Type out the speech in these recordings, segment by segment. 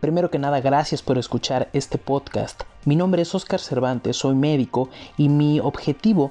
Primero que nada, gracias por escuchar este podcast. Mi nombre es Oscar Cervantes, soy médico y mi objetivo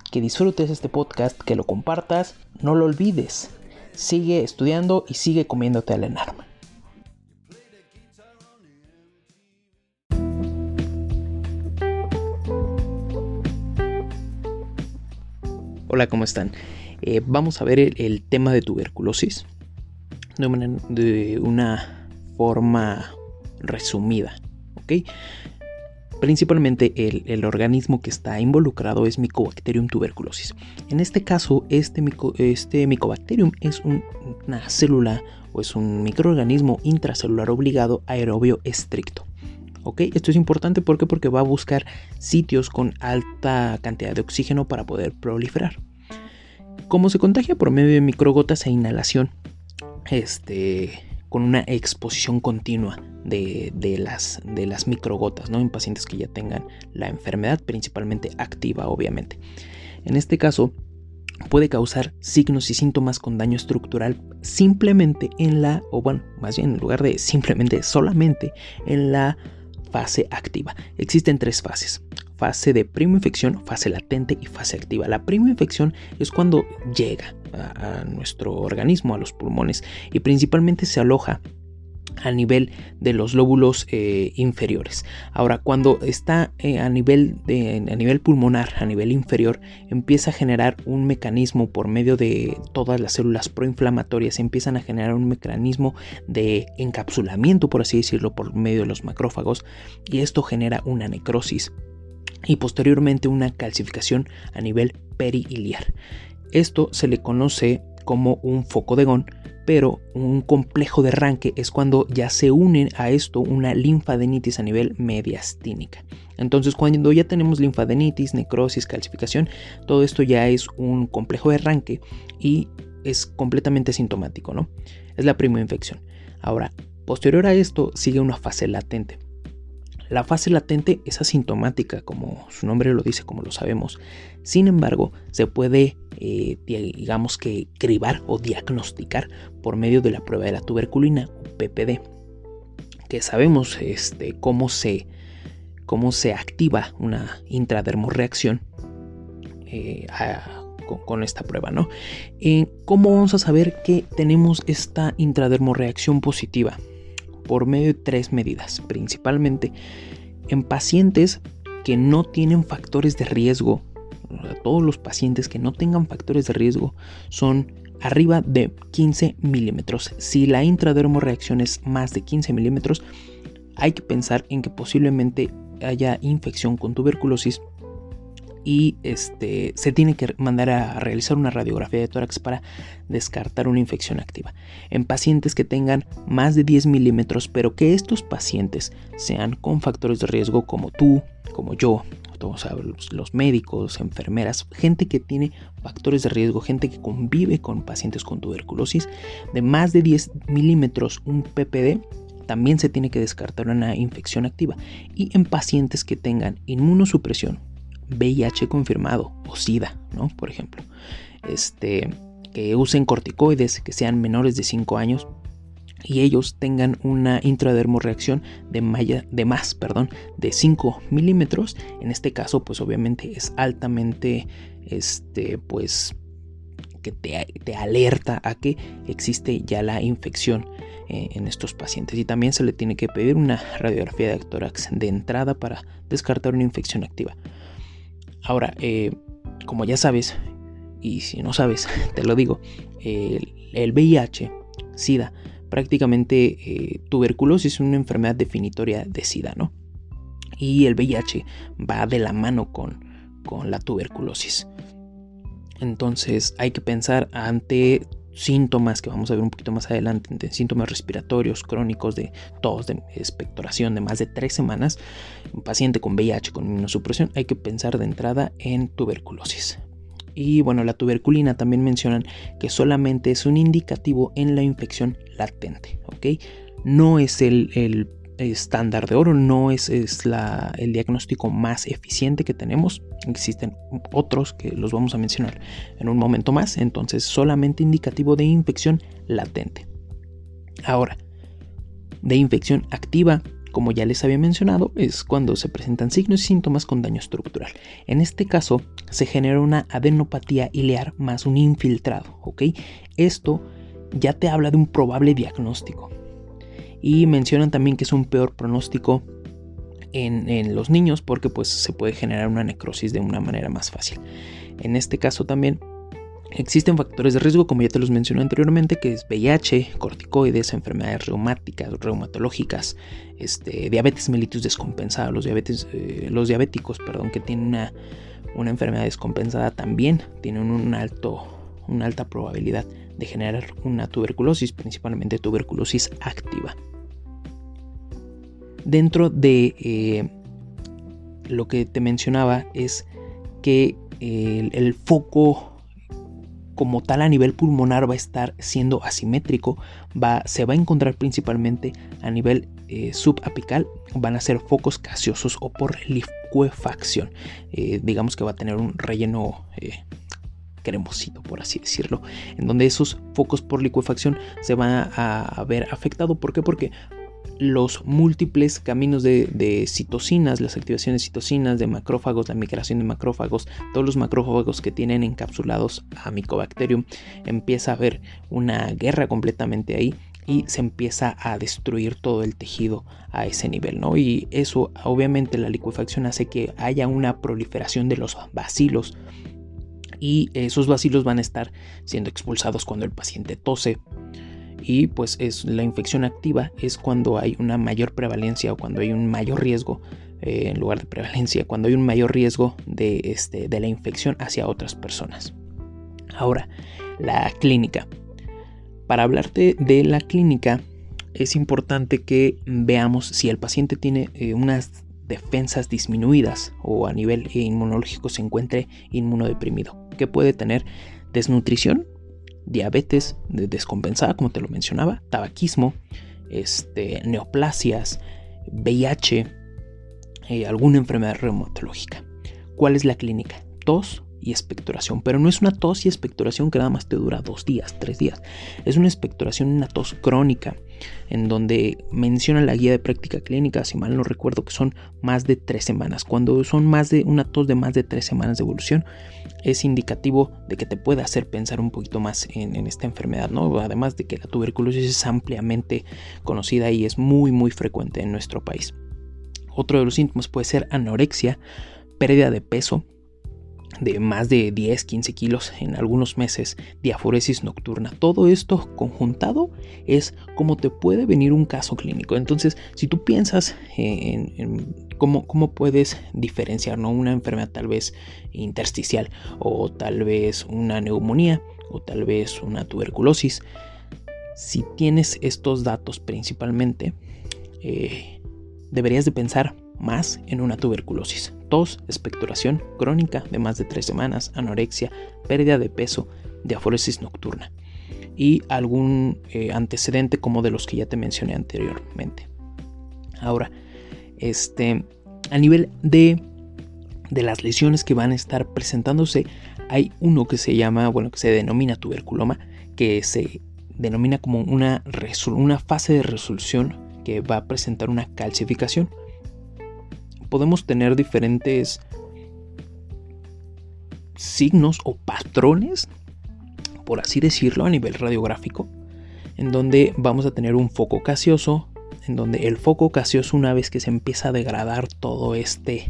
que disfrutes este podcast, que lo compartas, no lo olvides. Sigue estudiando y sigue comiéndote al enarma. Hola, ¿cómo están? Eh, vamos a ver el, tema de tuberculosis de una, de una forma resumida. ¿ok? Principalmente el, organismo que está involucrado es Mycobacterium tuberculosis. En este caso, este, este Mycobacterium es una célula o es un microorganismo intracelular obligado aerobio estricto. ¿Ok? Esto es importante porque, porque va a buscar sitios con alta cantidad de oxígeno para poder proliferar. Como se contagia por medio de microgotas e inhalación, este, con una exposición continua de, las, de las microgotas, ¿no? En pacientes que ya tengan la enfermedad, principalmente activa, obviamente. En este caso, puede causar signos y síntomas con daño estructural simplemente en la, o bueno, más bien en lugar de simplemente, solamente en la fase activa. Existen tres fases. Fase de prima infección, fase latente y fase activa. La prima infección es cuando llega a, nuestro organismo, a los pulmones, y principalmente se aloja a nivel de los lóbulos eh, inferiores. Ahora, cuando está eh, a, nivel de, a nivel pulmonar, a nivel inferior, empieza a generar un mecanismo por medio de todas las células proinflamatorias, empiezan a generar un mecanismo de encapsulamiento, por así decirlo, por medio de los macrófagos, y esto genera una necrosis y posteriormente una calcificación a nivel perihiliar. Esto se le conoce como un foco de pero un complejo de arranque es cuando ya se unen a esto una linfadenitis a nivel mediastínica. Entonces, cuando ya tenemos linfadenitis, necrosis, calcificación, todo esto ya es un complejo de arranque y es completamente sintomático, ¿no? Es la primera infección. Ahora, posterior a esto sigue una fase latente. La fase latente es asintomática, como su nombre lo dice, como lo sabemos. Sin embargo, se puede, eh, digamos que, cribar o diagnosticar por medio de la prueba de la tuberculina, PPD, que sabemos este, cómo, se, cómo se activa una intradermorreacción eh, con, esta prueba, ¿no? Eh, ¿Cómo vamos a saber que tenemos esta intradermorreacción positiva? Por medio de tres medidas, principalmente en pacientes que no tienen factores de riesgo. Todos los pacientes que no tengan factores de riesgo son arriba de 15 milímetros. Si la intradermorreacción es más de 15 milímetros, hay que pensar en que posiblemente haya infección con tuberculosis y este, se tiene que mandar a realizar una radiografía de tórax para descartar una infección activa. En pacientes que tengan más de 10 milímetros, pero que estos pacientes sean con factores de riesgo como tú, como yo, todos los médicos, enfermeras, gente que tiene factores de riesgo, gente que convive con pacientes con tuberculosis, de más de 10 milímetros, un PPD, también se tiene que descartar una infección activa. Y en pacientes que tengan inmunosupresión, VIH confirmado o SIDA, ¿no? Por ejemplo, este, que usen corticoides, que sean menores de 5 años y ellos tengan una intradermorreacción de, de más perdón, de 5 milímetros. En este caso, pues obviamente es altamente, este, pues que te, alerta a que existe ya la infección eh, en estos pacientes. Y también se le tiene que pedir una radiografía de tórax de entrada para descartar una infección activa. Ahora, eh, como ya sabes, y si no sabes, te lo digo, el, VIH, SIDA, prácticamente eh, tuberculosis es una enfermedad definitoria de SIDA, ¿no? Y el VIH va de la mano con, con la tuberculosis. Entonces hay que pensar ante síntomas que vamos a ver un poquito más adelante, síntomas respiratorios crónicos de tos, de expectoración de más de tres semanas, un paciente con VIH con inmunosupresión, hay que pensar de entrada en tuberculosis. Y bueno, la tuberculina también mencionan que solamente es un indicativo en la infección latente, ¿ok? No es el, el estándar de oro, no es, es la, el diagnóstico más eficiente que tenemos. Existen otros que los vamos a mencionar en un momento más, entonces solamente indicativo de infección latente. Ahora, de infección activa, como ya les había mencionado, es cuando se presentan signos y síntomas con daño estructural. En este caso, se genera una adenopatía ilear más un infiltrado, ¿ok? Esto ya te habla de un probable diagnóstico y mencionan también que es un peor pronóstico en, los niños porque pues se puede generar una necrosis de una manera más fácil. En este caso también existen factores de riesgo como ya te los mencioné anteriormente que es VIH, corticoides, enfermedades reumáticas, reumatológicas, este, diabetes mellitus descompensada, los, diabetes, eh, los diabéticos perdón, que tienen una, una enfermedad descompensada también tienen alto, una alta probabilidad de generar una tuberculosis, principalmente tuberculosis activa. Dentro de eh, lo que te mencionaba es que el, foco como tal a nivel pulmonar va a estar siendo asimétrico, va, se va a encontrar principalmente a nivel eh, subapical, van a ser focos gaseosos o por liquefacción. Eh, digamos que va a tener un relleno cremosito, por así decirlo, en donde esos focos por liquefacción se van a, ver afectados. ¿Por qué? Porque los múltiples caminos de, citocinas, las activaciones de citocinas, de macrófagos, la migración de macrófagos, todos los macrófagos que tienen encapsulados a Mycobacterium, empieza a haber una guerra completamente ahí y se empieza a destruir todo el tejido a ese nivel, ¿no? Y eso, obviamente, la liquefacción hace que haya una proliferación de los bacilos y esos bacilos van a estar siendo expulsados cuando el paciente tose. Y pues es la infección activa es cuando hay una mayor prevalencia o cuando hay un mayor riesgo eh, en lugar de prevalencia, cuando hay un mayor riesgo de, este, de la infección hacia otras personas. Ahora, la clínica. Para hablarte de la clínica, es importante que veamos si el paciente tiene eh, unas defensas disminuidas o a nivel inmunológico se encuentre inmunodeprimido que puede tener desnutrición, diabetes descompensada, como te lo mencionaba, tabaquismo, este, neoplasias, VIH, eh, alguna enfermedad reumatológica. ¿Cuál es la clínica? Tos, y expectoración, pero no es una tos y expectoración que nada más te dura dos días, tres días. Es una expectoración, una tos crónica, en donde menciona la guía de práctica clínica, si mal no recuerdo, que son más de tres semanas. Cuando son más de una tos de más de tres semanas de evolución, es indicativo de que te puede hacer pensar un poquito más en, en esta enfermedad, ¿no? Además de que la tuberculosis es ampliamente conocida y es muy, muy frecuente en nuestro país. Otro de los síntomas puede ser anorexia, pérdida de peso, de más de 10, 15 kilos en algunos meses, diaforesis nocturna. Todo esto conjuntado es como te puede venir un caso clínico. Entonces, si tú piensas en, cómo, cómo, puedes diferenciar ¿no? una enfermedad tal vez intersticial o tal vez una neumonía o tal vez una tuberculosis, si tienes estos datos principalmente, eh, deberías de pensar más en una tuberculosis. Tos, expectoración crónica de más de tres semanas, anorexia, pérdida de peso, diaforesis nocturna y algún eh, antecedente como de los que ya te mencioné anteriormente. Ahora, este, a nivel de, de las lesiones que van a estar presentándose, hay uno que se llama, bueno, que se denomina tuberculoma, que se denomina como una, una fase de resolución que va a presentar una calcificación podemos tener diferentes signos o patrones, por así decirlo, a nivel radiográfico, en donde vamos a tener un foco gaseoso, en donde el foco gaseoso una vez que se empieza a degradar todo este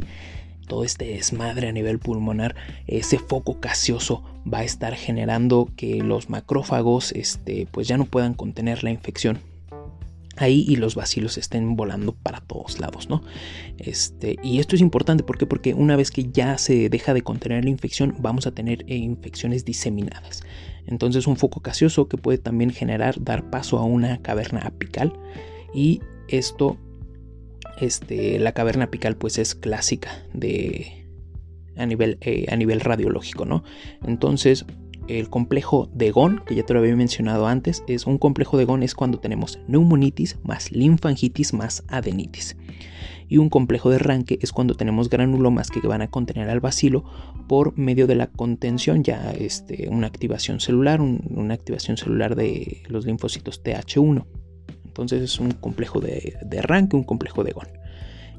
todo este desmadre a nivel pulmonar, ese foco gaseoso va a estar generando que los macrófagos este, pues ya no puedan contener la infección ahí y los vacilos estén volando para todos lados, ¿no? Este, y esto es importante ¿por porque una vez que ya se deja de contener la infección, vamos a tener eh, infecciones diseminadas. Entonces un foco gaseoso que puede también generar, dar paso a una caverna apical y esto, este, la caverna apical pues es clásica de a nivel, eh, a nivel radiológico, ¿no? Entonces el complejo de Gon, que ya te lo había mencionado antes, es un complejo de Gon es cuando tenemos neumonitis más linfangitis más adenitis. Y un complejo de Ranke es cuando tenemos granulomas que van a contener al bacilo por medio de la contención, ya este, una activación celular, una activación celular de los linfocitos TH1. Entonces es un complejo de, de un complejo de Gon.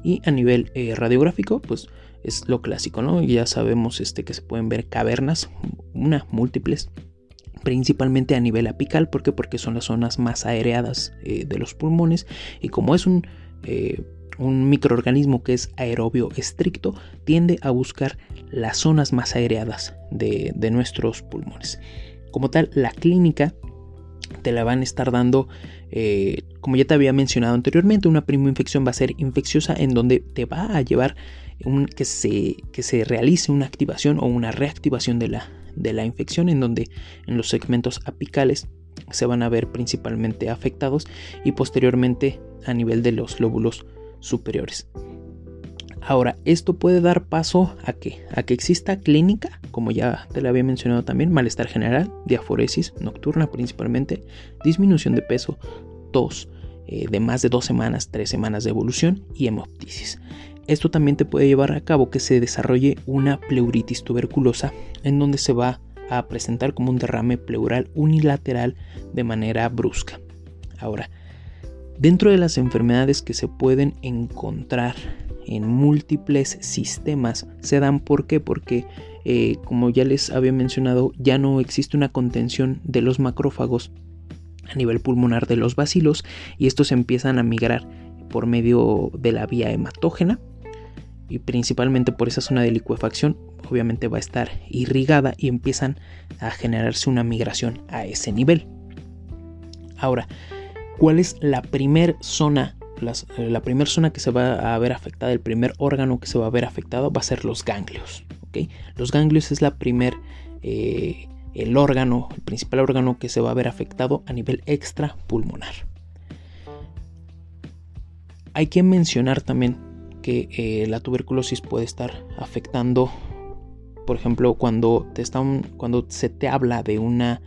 Y a nivel eh, radiográfico, pues es lo clásico, ¿no? Ya sabemos este, que se pueden ver cavernas, una, múltiples, principalmente a nivel apical, ¿por qué? Porque son las zonas más aereadas eh, de los pulmones y como es un, eh, un microorganismo que es aerobio estricto, tiende a buscar las zonas más aereadas de, de nuestros pulmones. Como tal, la clínica te la van a estar dando, eh, como ya te había mencionado anteriormente, una infección va a ser infecciosa en donde te va a llevar que, se, que se realice una activación o una reactivación de la, de la infección en donde en los segmentos apicales se van a ver principalmente afectados y posteriormente a nivel de los lóbulos superiores. Ahora, esto puede dar paso a que, a que exista clínica, como ya te lo había mencionado también, malestar general, diaforesis nocturna principalmente, disminución de peso, tos eh, de más de dos semanas, tres semanas de evolución y hemoptisis. Esto también te puede llevar a cabo que se desarrolle una pleuritis tuberculosa en donde se va a presentar como un derrame pleural unilateral de manera brusca. Ahora, dentro de las enfermedades que se pueden encontrar en múltiples sistemas se dan ¿por qué? Porque eh, como ya les había mencionado ya no existe una contención de los macrófagos a nivel pulmonar de los bacilos y estos empiezan a migrar por medio de la vía hematógena y principalmente por esa zona de licuefacción obviamente va a estar irrigada y empiezan a generarse una migración a ese nivel. Ahora, ¿cuál es la primer zona eh, la primera zona que se va a ver afectada, el primer órgano que se va a ver afectado va a ser los ganglios. Los ganglios es la primer, eh, el órgano, el principal órgano que se va a ver afectado a nivel extrapulmonar. Hay que mencionar también que eh, la tuberculosis puede estar afectando, por ejemplo, cuando, te están, cuando se te habla de una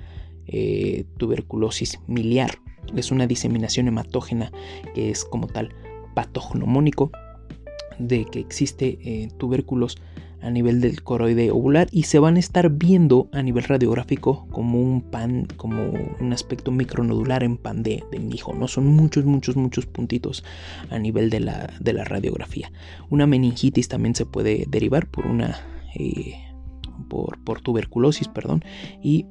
tuberculosis miliar es una diseminación hematógena que es como tal patognomónico de que existe eh, tubérculos a nivel del coroide ovular y se van a estar viendo a nivel radiográfico como un pan, como un aspecto micronodular en pan de, de mijo, ¿no? Son muchos, muchos, muchos puntitos a nivel de la, de la radiografía. Una meningitis también se puede derivar por una... Eh, por, por, tuberculosis, perdón, y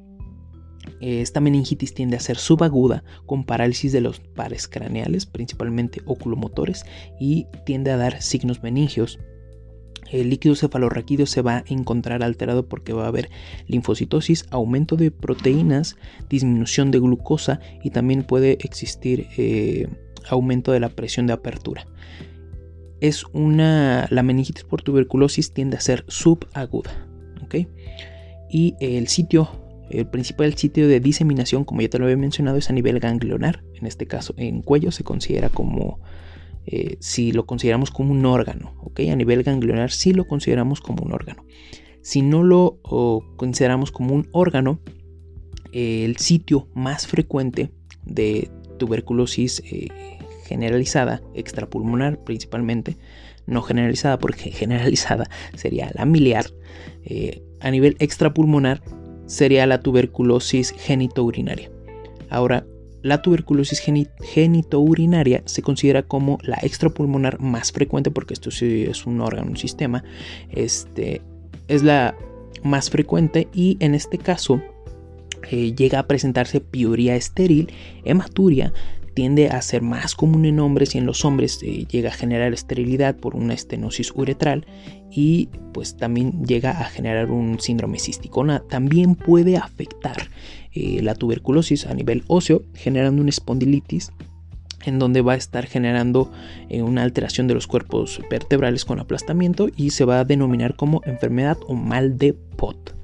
esta meningitis tiende a ser subaguda con parálisis de los pares craneales, principalmente oculomotores, y tiende a dar signos meningios el líquido cefalorraquídeo se va a encontrar alterado porque va a haber linfocitosis, aumento de proteínas, disminución de glucosa y también puede existir eh, aumento de la presión de apertura. Es una, la meningitis por tuberculosis tiende a ser subaguda. Y el sitio, el principal sitio de diseminación, como ya te lo había mencionado, es a nivel ganglionar. En este caso, en cuello se considera como eh, si lo consideramos como un órgano, ¿ok? A nivel ganglionar sí lo consideramos como un órgano. Si no lo consideramos como un órgano, el sitio más frecuente de tuberculosis eh, generalizada, extrapulmonar principalmente, no generalizada porque generalizada sería la miliar, eh, a nivel extrapulmonar sería la tuberculosis genitourinaria. Ahora, la tuberculosis genitourinaria se considera como la extrapulmonar más frecuente porque esto es un órgano, un sistema. Este, es la más frecuente y en este caso eh, llega a presentarse piuria estéril, hematuria, tiende a ser más común en hombres y en los hombres eh, llega a generar esterilidad por una estenosis uretral y pues también llega a generar un síndrome cístico. También puede afectar eh, la tuberculosis a nivel óseo generando una espondilitis en donde va a estar generando eh, una alteración de los cuerpos vertebrales con aplastamiento y se va a denominar como enfermedad o mal de Pot.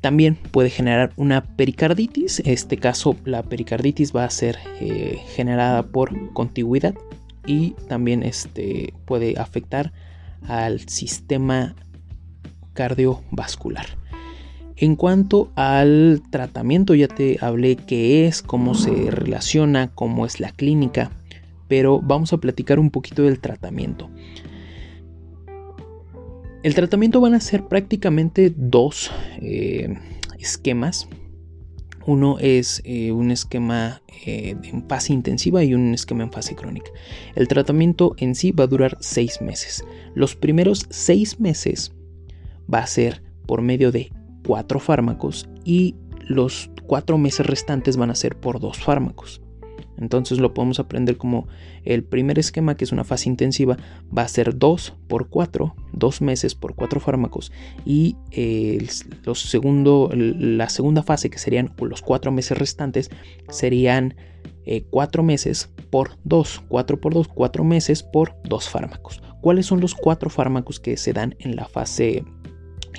También puede generar una pericarditis. En este caso, la pericarditis va a ser eh, generada por contigüidad y también este, puede afectar al sistema cardiovascular. En cuanto al tratamiento, ya te hablé qué es, cómo se relaciona, cómo es la clínica, pero vamos a platicar un poquito del tratamiento. El tratamiento van a ser prácticamente dos eh, esquemas. Uno es eh, un esquema eh, en fase intensiva y un esquema en fase crónica. El tratamiento en sí va a durar seis meses. Los primeros seis meses va a ser por medio de cuatro fármacos y los cuatro meses restantes van a ser por dos fármacos. Entonces lo podemos aprender como el primer esquema, que es una fase intensiva, va a ser 2 por 4, 2 meses por 4 fármacos. Y los segundo, la segunda fase, que serían los 4 meses restantes, serían 4 eh, meses por 2, 4 por 2, 4 meses por 2 fármacos. ¿Cuáles son los 4 fármacos que se dan en la fase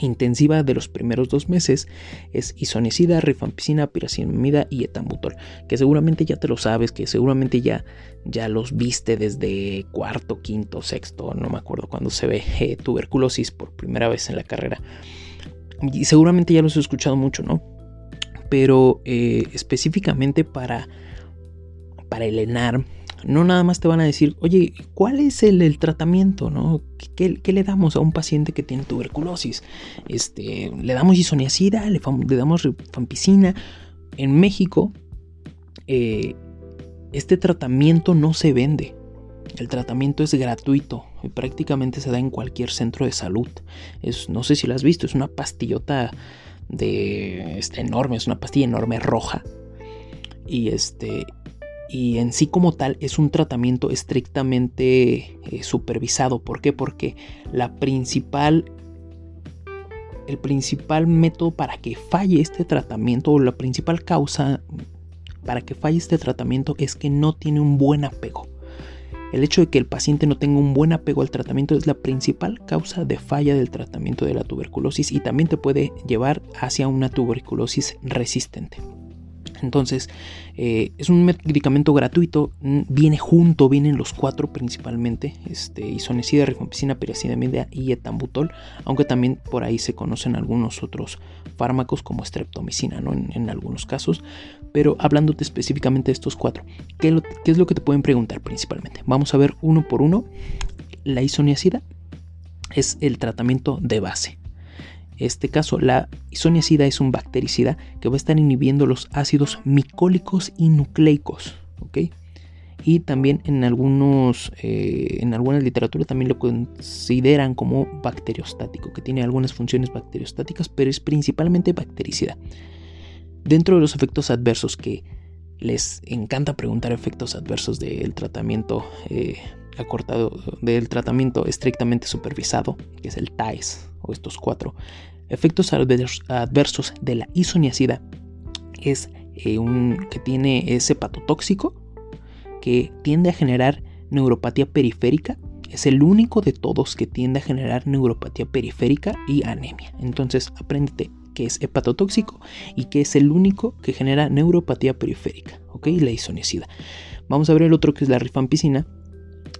intensiva de los primeros dos meses es isonicida, rifampicina, piracinamida y etambutol, que seguramente ya te lo sabes, que seguramente ya, ya los viste desde cuarto, quinto, sexto, no me acuerdo cuando se ve eh, tuberculosis por primera vez en la carrera. Y seguramente ya los he escuchado mucho, ¿no? Pero eh, específicamente para, para el ENAR, no nada más te van a decir, oye, ¿cuál es el, tratamiento? ¿Qué, le damos a un paciente que tiene tuberculosis? Este, ¿Le damos isoniazida? ¿Le, damos rifampicina? En México, eh, este tratamiento no se vende. El tratamiento es gratuito y prácticamente se da en cualquier centro de salud. No sé si lo has visto, es una pastillota de este, enorme, es una pastilla enorme roja. Y este y en sí como tal es un tratamiento estrictamente eh, supervisado. ¿Por qué? Porque la principal el principal método para que falle este tratamiento o la principal causa para que falle este tratamiento es que no tiene un buen apego. El hecho de que el paciente no tenga un buen apego al tratamiento es la principal causa de falla del tratamiento de la tuberculosis y también te puede llevar hacia una tuberculosis resistente. Entonces, eh, es un medicamento gratuito, viene junto, vienen los cuatro principalmente, este, isonicida, rifampicina, piracinamida y etambutol, aunque también por ahí se conocen algunos otros fármacos como streptomicina, ¿no? En, algunos casos, pero hablándote específicamente de estos cuatro, ¿qué, ¿qué es lo que te pueden preguntar principalmente? Vamos a ver uno por uno. La isoniazida es el tratamiento de base este caso, la isoniazida es un bactericida que va a estar inhibiendo los ácidos micólicos y nucleicos. Y también en, algunos, eh, en alguna literatura también lo consideran como bacteriostático, que tiene algunas funciones bacteriostáticas, pero es principalmente bactericida. Dentro de los efectos adversos que les encanta preguntar efectos adversos del tratamiento eh, acortado del tratamiento estrictamente supervisado, que es el TAES o estos cuatro. Efectos adversos de la isoniacida es eh, un que tiene ese hepatotóxico que tiende a generar neuropatía periférica. Es el único de todos que tiende a generar neuropatía periférica y anemia. Entonces, apréndete que es hepatotóxico y que es el único que genera neuropatía periférica, ¿ok? La isoniacida. Vamos a ver el otro que es la rifampicina,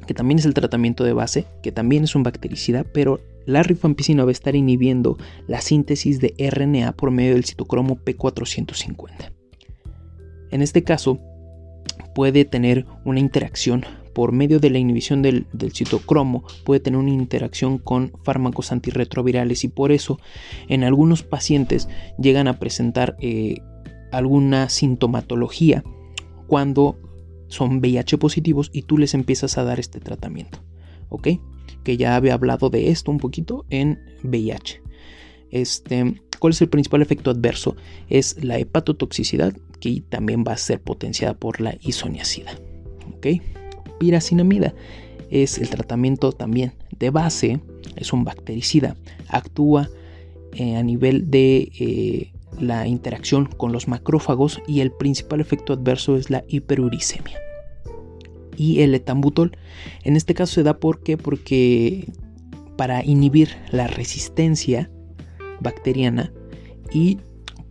que también es el tratamiento de base, que también es un bactericida, pero la rifampicina va a estar inhibiendo la síntesis de RNA por medio del citocromo P450. En este caso, puede tener una interacción por medio de la inhibición del, citocromo, puede tener una interacción con fármacos antirretrovirales y por eso en algunos pacientes llegan a presentar eh, alguna sintomatología cuando son VIH positivos y tú les empiezas a dar este tratamiento. ¿Ok? Que ya había hablado de esto un poquito en VIH. Este, ¿Cuál es el principal efecto adverso? Es la hepatotoxicidad, que también va a ser potenciada por la isoniacida. ¿Ok? Piracinamida es el tratamiento también de base, es un bactericida, actúa eh, a nivel de eh, la interacción con los macrófagos y el principal efecto adverso es la hiperuricemia. Y el etambutol, en este caso se da porque porque para inhibir la resistencia bacteriana y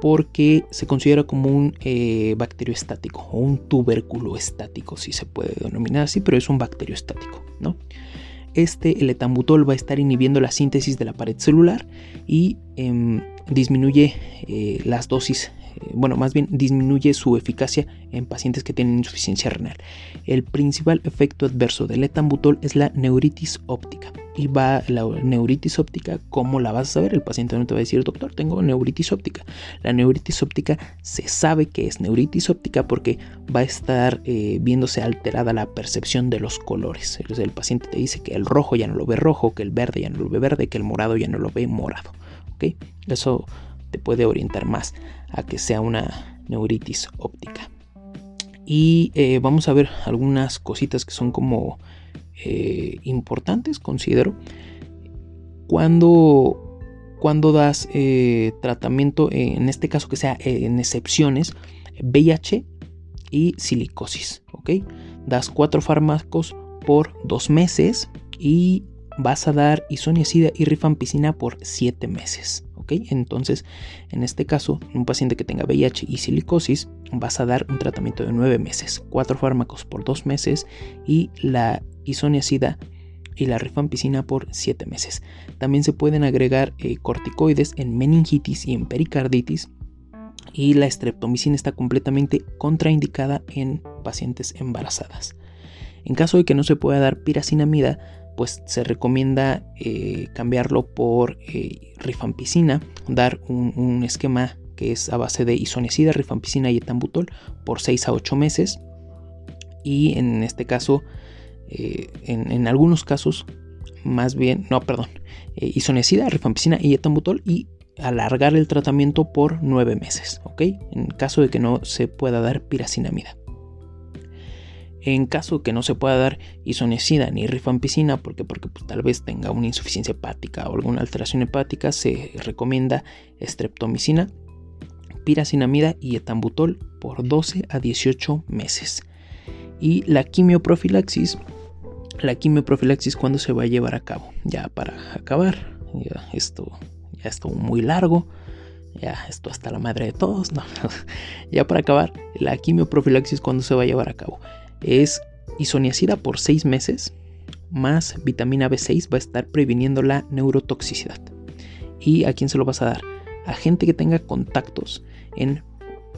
porque se considera como un eh, bacterio estático o un tubérculo estático, si se puede denominar así, pero es un bacterio estático, ¿no? Este, el etambutol va a estar inhibiendo la síntesis de la pared celular y em, disminuye eh, las dosis, eh, bueno, más bien disminuye su eficacia en pacientes que tienen insuficiencia renal. El principal efecto adverso del etambutol es la neuritis óptica. Y va la neuritis óptica, ¿cómo la vas a saber? El paciente no te va a decir, doctor, tengo neuritis óptica. La neuritis óptica se sabe que es neuritis óptica porque va a estar eh, viéndose alterada la percepción de los colores. el paciente te dice que el rojo ya no lo ve rojo, que el verde ya no lo ve verde, que el morado ya no lo ve morado. Eso te puede orientar más a que sea una neuritis óptica. Y eh, vamos a ver algunas cositas que son como eh, importantes, considero. Cuando, cuando das eh, tratamiento, en este caso que sea en excepciones, VIH y silicosis, ¿ok? Das cuatro fármacos por dos meses y vas a dar isoniazida y rifampicina por 7 meses. ¿ok? Entonces, en este caso, un paciente que tenga VIH y silicosis, vas a dar un tratamiento de 9 meses, 4 fármacos por 2 meses y la isoniazida y la rifampicina por 7 meses. También se pueden agregar eh, corticoides en meningitis y en pericarditis. Y la streptomicina está completamente contraindicada en pacientes embarazadas. En caso de que no se pueda dar piracinamida, pues se recomienda eh, cambiarlo por eh, rifampicina, dar un, esquema que es a base de isoniazida, rifampicina y etambutol por 6 a 8 meses. Y en este caso, eh, en, algunos casos, más bien, no, perdón, isoniazida, rifampicina y etambutol y alargar el tratamiento por 9 meses, ¿ok? En caso de que no se pueda dar piracinamida. En caso que no se pueda dar isoniazida ni rifampicina, porque, porque tal vez tenga una insuficiencia hepática o alguna alteración hepática, se recomienda streptomicina, piracinamida y etambutol por 12 a 18 meses. Y la quimioprofilaxis, la quimioprofilaxis cuando se va a llevar a cabo, ya para acabar, esto ya estuvo muy largo, ya esto hasta la madre de todos, ya para acabar, la quimioprofilaxis cuando se va a llevar a cabo es isoniazida por 6 meses más vitamina B6 va a estar previniendo la neurotoxicidad. ¿Y a quién se lo vas a dar? A gente que tenga contactos en,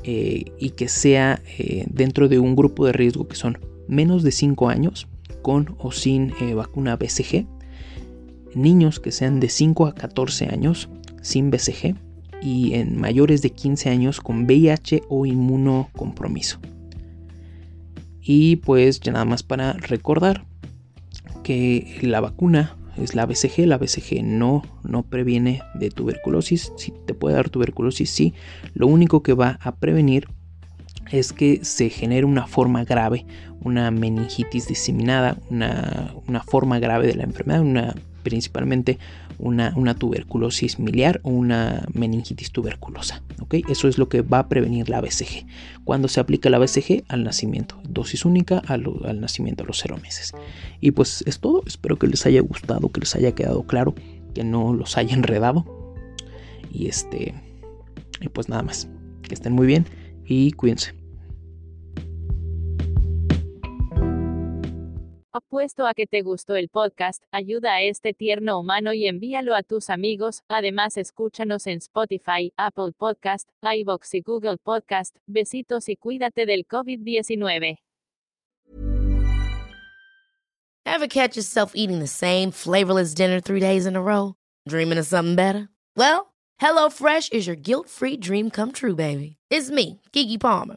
eh, y que sea eh, dentro de un grupo de riesgo que son menos de 5 años con o sin eh, vacuna BCG, niños que sean de 5 a 14 años sin BCG y en mayores de 15 años con VIH o inmunocompromiso. Y pues ya nada más para recordar que la vacuna es la BCG, la BCG no, no previene de tuberculosis, si te puede dar tuberculosis, sí, lo único que va a prevenir es que se genera una forma grave, una meningitis diseminada, una, forma grave de la enfermedad, una, principalmente una, una, tuberculosis miliar o una meningitis tuberculosa. ¿okay? Eso es lo que va a prevenir la BCG. Cuando se aplica la BCG al nacimiento, dosis única al, al nacimiento a los cero meses. Y pues es todo, espero que les haya gustado, que les haya quedado claro, que no los haya enredado. Y este, y pues nada más, que estén muy bien y cuídense. Apuesto a que te gustó el podcast, ayuda a este tierno humano y envíalo a tus amigos. Además, escúchanos en Spotify, Apple Podcast, iBox y Google Podcast. Besitos y cuídate del COVID-19. Ever catch yourself eating the same flavorless dinner three days in a row? Dreaming of something better? Well, HelloFresh is your guilt-free dream come true, baby. It's me, Kiki Palmer.